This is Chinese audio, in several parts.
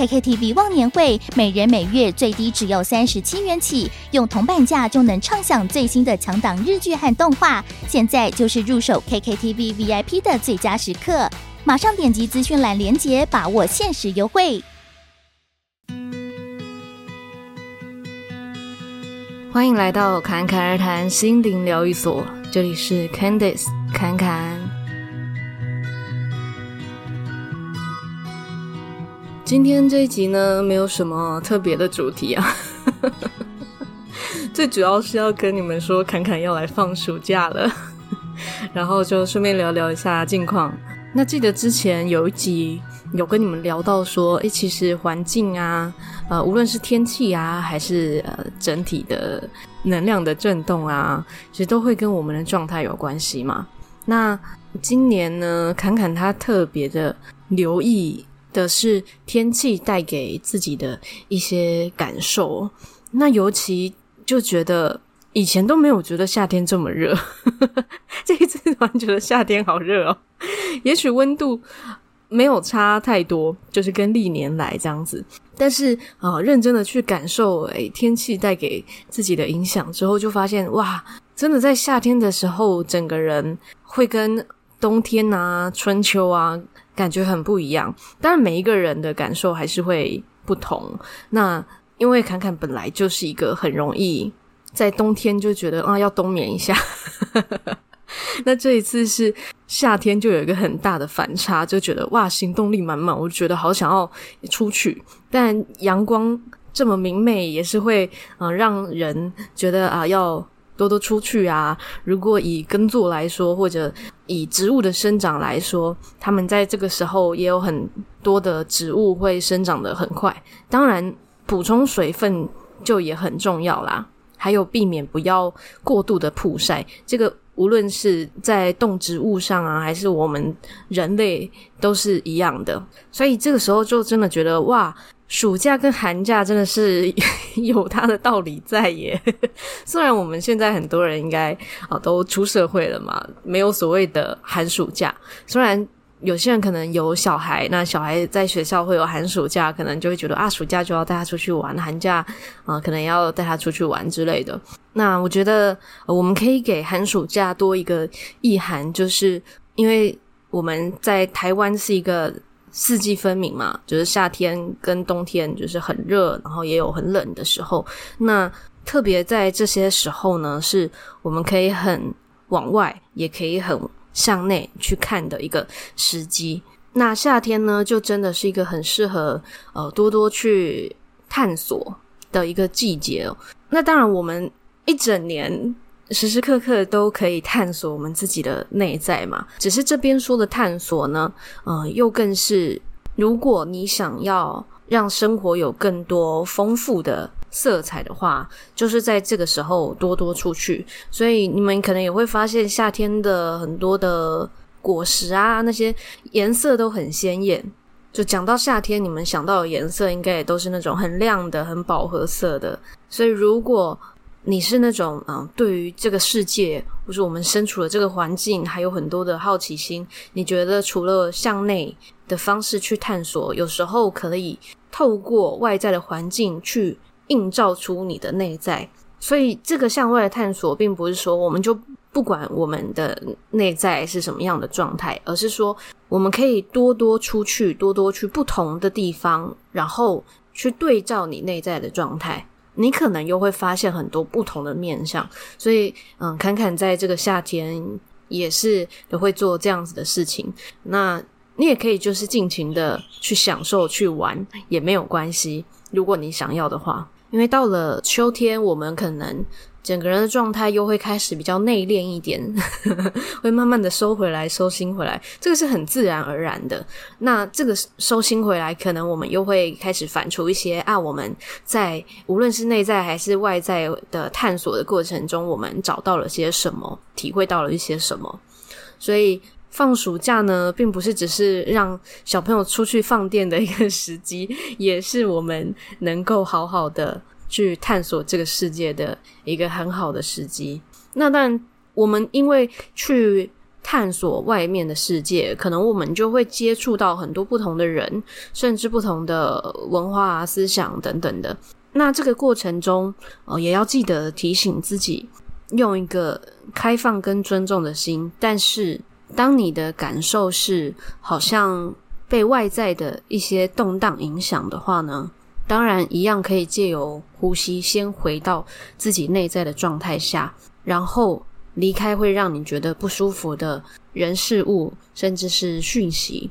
KKTV 忘年会，每人每月最低只要三十七元起，用铜板价就能畅享最新的强档日剧和动画。现在就是入手 KKTV VIP 的最佳时刻，马上点击资讯栏链接，把握限时优惠。欢迎来到侃侃而谈心灵疗愈所，这里是 Candice 侃侃。今天这一集呢，没有什么特别的主题啊，最主要是要跟你们说，侃侃要来放暑假了，然后就顺便聊聊一下近况。那记得之前有一集有跟你们聊到说，诶，其实环境啊。呃，无论是天气啊，还是呃整体的能量的震动啊，其实都会跟我们的状态有关系嘛。那今年呢，侃侃他特别的留意的是天气带给自己的一些感受。那尤其就觉得以前都没有觉得夏天这么热，这一次突然觉得夏天好热哦。也许温度没有差太多，就是跟历年来这样子。但是啊、呃，认真的去感受诶天气带给自己的影响之后，就发现哇，真的在夏天的时候，整个人会跟冬天啊、春秋啊感觉很不一样。当然，每一个人的感受还是会不同。那因为侃侃本来就是一个很容易在冬天就觉得啊要冬眠一下。那这一次是夏天，就有一个很大的反差，就觉得哇，行动力满满，我觉得好想要出去。但阳光这么明媚，也是会嗯、呃、让人觉得啊要多多出去啊。如果以耕作来说，或者以植物的生长来说，他们在这个时候也有很多的植物会生长得很快。当然，补充水分就也很重要啦，还有避免不要过度的曝晒，这个。无论是在动植物上啊，还是我们人类，都是一样的。所以这个时候就真的觉得，哇，暑假跟寒假真的是 有它的道理在耶。虽然我们现在很多人应该啊都出社会了嘛，没有所谓的寒暑假。虽然有些人可能有小孩，那小孩在学校会有寒暑假，可能就会觉得啊，暑假就要带他出去玩，寒假啊可能要带他出去玩之类的。那我觉得我们可以给寒暑假多一个意涵，就是因为我们在台湾是一个四季分明嘛，就是夏天跟冬天就是很热，然后也有很冷的时候。那特别在这些时候呢，是我们可以很往外，也可以很。向内去看的一个时机，那夏天呢，就真的是一个很适合呃多多去探索的一个季节哦。那当然，我们一整年时时刻刻都可以探索我们自己的内在嘛。只是这边说的探索呢，呃，又更是如果你想要让生活有更多丰富的。色彩的话，就是在这个时候多多出去，所以你们可能也会发现夏天的很多的果实啊，那些颜色都很鲜艳。就讲到夏天，你们想到的颜色应该也都是那种很亮的、很饱和色的。所以，如果你是那种嗯，对于这个世界或是我们身处的这个环境还有很多的好奇心，你觉得除了向内的方式去探索，有时候可以透过外在的环境去。映照出你的内在，所以这个向外的探索，并不是说我们就不管我们的内在是什么样的状态，而是说我们可以多多出去，多多去不同的地方，然后去对照你内在的状态，你可能又会发现很多不同的面相。所以，嗯，侃侃在这个夏天也是都会做这样子的事情。那你也可以就是尽情的去享受、去玩，也没有关系。如果你想要的话，因为到了秋天，我们可能整个人的状态又会开始比较内敛一点，会慢慢的收回来、收心回来，这个是很自然而然的。那这个收心回来，可能我们又会开始反刍一些啊，我们在无论是内在还是外在的探索的过程中，我们找到了些什么，体会到了一些什么，所以。放暑假呢，并不是只是让小朋友出去放电的一个时机，也是我们能够好好的去探索这个世界的一个很好的时机。那当然，我们因为去探索外面的世界，可能我们就会接触到很多不同的人，甚至不同的文化、思想等等的。那这个过程中，哦，也要记得提醒自己，用一个开放跟尊重的心，但是。当你的感受是好像被外在的一些动荡影响的话呢，当然一样可以借由呼吸先回到自己内在的状态下，然后离开会让你觉得不舒服的人事物，甚至是讯息。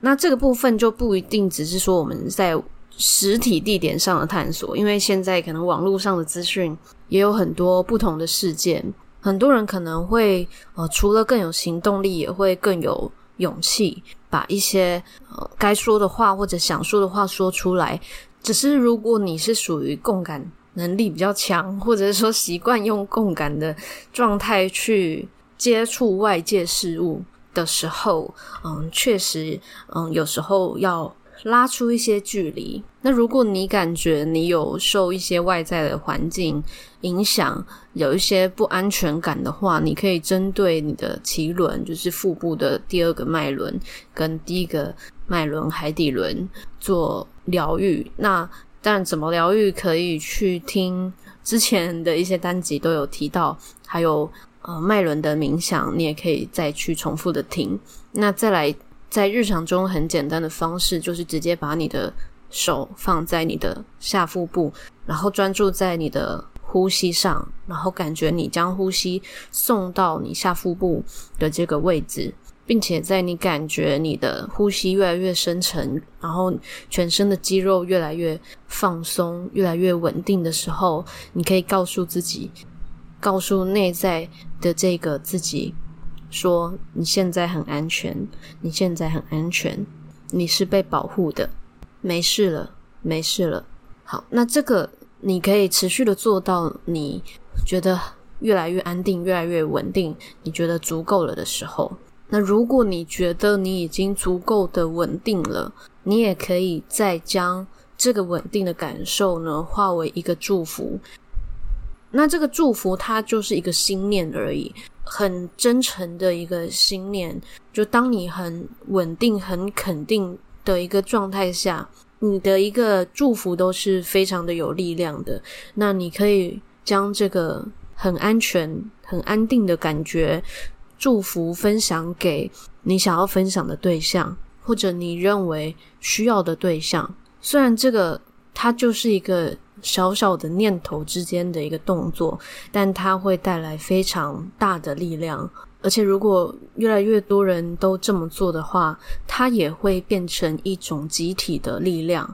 那这个部分就不一定只是说我们在实体地点上的探索，因为现在可能网络上的资讯也有很多不同的事件。很多人可能会，呃，除了更有行动力，也会更有勇气，把一些呃该说的话或者想说的话说出来。只是如果你是属于共感能力比较强，或者说习惯用共感的状态去接触外界事物的时候，嗯，确实，嗯，有时候要。拉出一些距离。那如果你感觉你有受一些外在的环境影响，有一些不安全感的话，你可以针对你的脐轮，就是腹部的第二个脉轮跟第一个脉轮海底轮做疗愈。那当然，怎么疗愈可以去听之前的一些单集都有提到，还有呃脉轮的冥想，你也可以再去重复的听。那再来。在日常中很简单的方式，就是直接把你的手放在你的下腹部，然后专注在你的呼吸上，然后感觉你将呼吸送到你下腹部的这个位置，并且在你感觉你的呼吸越来越深沉，然后全身的肌肉越来越放松、越来越稳定的时候，你可以告诉自己，告诉内在的这个自己。说你现在很安全，你现在很安全，你是被保护的，没事了，没事了。好，那这个你可以持续的做到，你觉得越来越安定，越来越稳定，你觉得足够了的时候。那如果你觉得你已经足够的稳定了，你也可以再将这个稳定的感受呢，化为一个祝福。那这个祝福它就是一个心念而已。很真诚的一个心念，就当你很稳定、很肯定的一个状态下，你的一个祝福都是非常的有力量的。那你可以将这个很安全、很安定的感觉、祝福分享给你想要分享的对象，或者你认为需要的对象。虽然这个它就是一个。小小的念头之间的一个动作，但它会带来非常大的力量。而且，如果越来越多人都这么做的话，它也会变成一种集体的力量。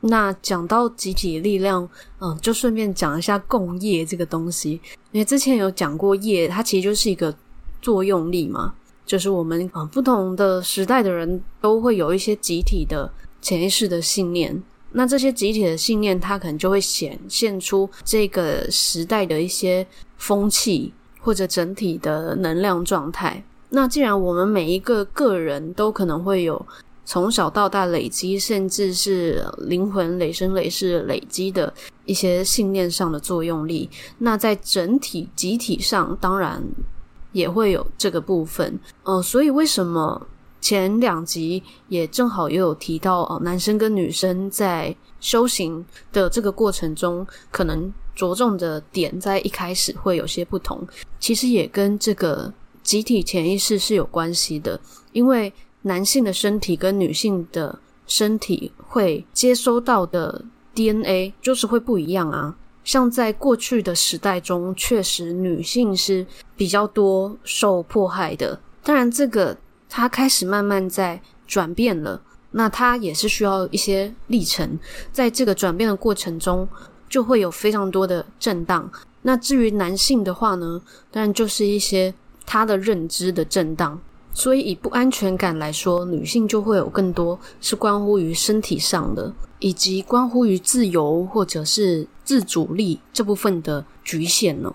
那讲到集体力量，嗯，就顺便讲一下共业这个东西，因为之前有讲过业，它其实就是一个作用力嘛，就是我们啊不同的时代的人都会有一些集体的潜意识的信念。那这些集体的信念，它可能就会显现出这个时代的一些风气或者整体的能量状态。那既然我们每一个个人都可能会有从小到大累积，甚至是灵魂累生累世累积的一些信念上的作用力，那在整体集体上，当然也会有这个部分。呃，所以为什么？前两集也正好也有提到哦，男生跟女生在修行的这个过程中，可能着重的点在一开始会有些不同。其实也跟这个集体潜意识是有关系的，因为男性的身体跟女性的身体会接收到的 DNA 就是会不一样啊。像在过去的时代中，确实女性是比较多受迫害的。当然这个。他开始慢慢在转变了，那他也是需要一些历程，在这个转变的过程中，就会有非常多的震荡。那至于男性的话呢，当然就是一些他的认知的震荡。所以以不安全感来说，女性就会有更多是关乎于身体上的，以及关乎于自由或者是自主力这部分的局限了。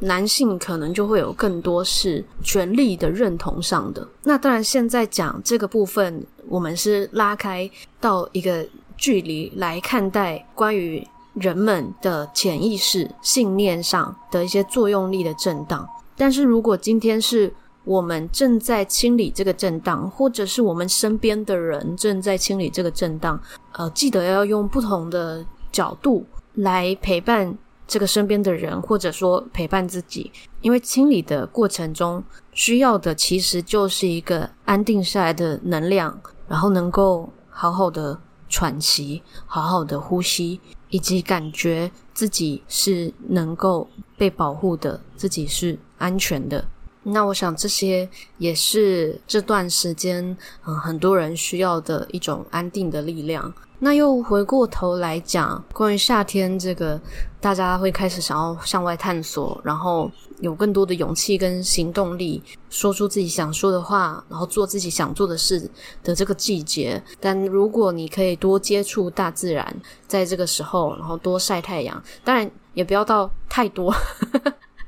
男性可能就会有更多是权力的认同上的。那当然，现在讲这个部分，我们是拉开到一个距离来看待关于人们的潜意识、信念上的一些作用力的震荡。但是如果今天是我们正在清理这个震荡，或者是我们身边的人正在清理这个震荡，呃，记得要用不同的角度来陪伴。这个身边的人，或者说陪伴自己，因为清理的过程中需要的其实就是一个安定下来的能量，然后能够好好的喘息，好好的呼吸，以及感觉自己是能够被保护的，自己是安全的。那我想这些也是这段时间，嗯，很多人需要的一种安定的力量。那又回过头来讲，关于夏天这个，大家会开始想要向外探索，然后有更多的勇气跟行动力，说出自己想说的话，然后做自己想做的事的这个季节。但如果你可以多接触大自然，在这个时候，然后多晒太阳，当然也不要到太多。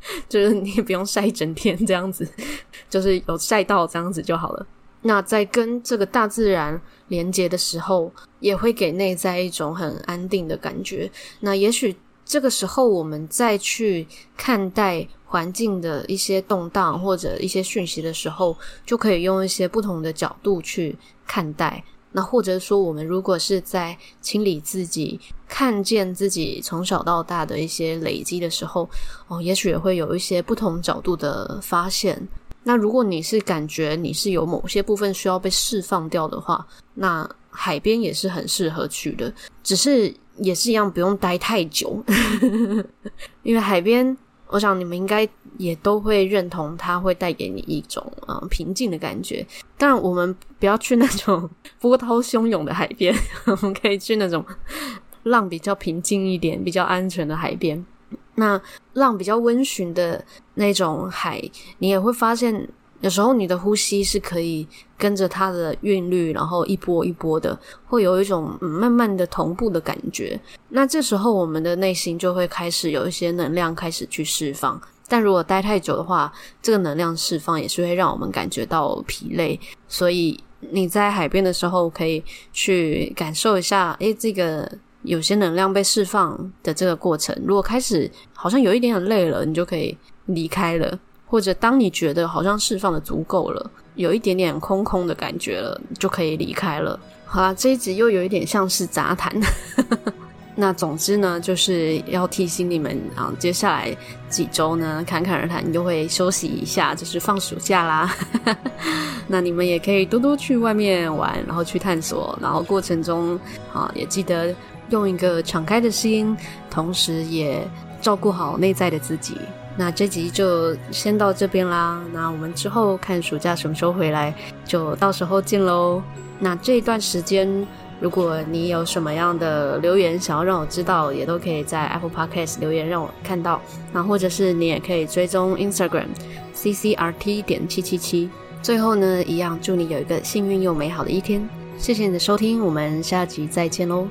就是你也不用晒一整天这样子，就是有晒到这样子就好了。那在跟这个大自然连接的时候，也会给内在一种很安定的感觉。那也许这个时候，我们再去看待环境的一些动荡或者一些讯息的时候，就可以用一些不同的角度去看待。那或者说，我们如果是在清理自己，看见自己从小到大的一些累积的时候，哦，也许也会有一些不同角度的发现。那如果你是感觉你是有某些部分需要被释放掉的话，那海边也是很适合去的，只是也是一样不用待太久，因为海边。我想你们应该也都会认同，它会带给你一种嗯、平静的感觉。当然，我们不要去那种 波涛汹涌的海边，我们可以去那种浪比较平静一点、比较安全的海边。那浪比较温驯的那种海，你也会发现。有时候你的呼吸是可以跟着它的韵律，然后一波一波的，会有一种嗯慢慢的同步的感觉。那这时候我们的内心就会开始有一些能量开始去释放。但如果待太久的话，这个能量释放也是会让我们感觉到疲累。所以你在海边的时候可以去感受一下，诶，这个有些能量被释放的这个过程。如果开始好像有一点点累了，你就可以离开了。或者当你觉得好像释放的足够了，有一点点空空的感觉了，就可以离开了。好啦，这一集又有一点像是杂谈。那总之呢，就是要提醒你们啊，接下来几周呢，侃侃而谈又会休息一下，就是放暑假啦。那你们也可以多多去外面玩，然后去探索，然后过程中啊，也记得用一个敞开的心，同时也照顾好内在的自己。那这集就先到这边啦。那我们之后看暑假什么时候回来，就到时候见喽。那这一段时间，如果你有什么样的留言想要让我知道，也都可以在 Apple Podcast 留言让我看到。那或者是你也可以追踪 Instagram CCRT 点七七七。最后呢，一样祝你有一个幸运又美好的一天。谢谢你的收听，我们下集再见喽。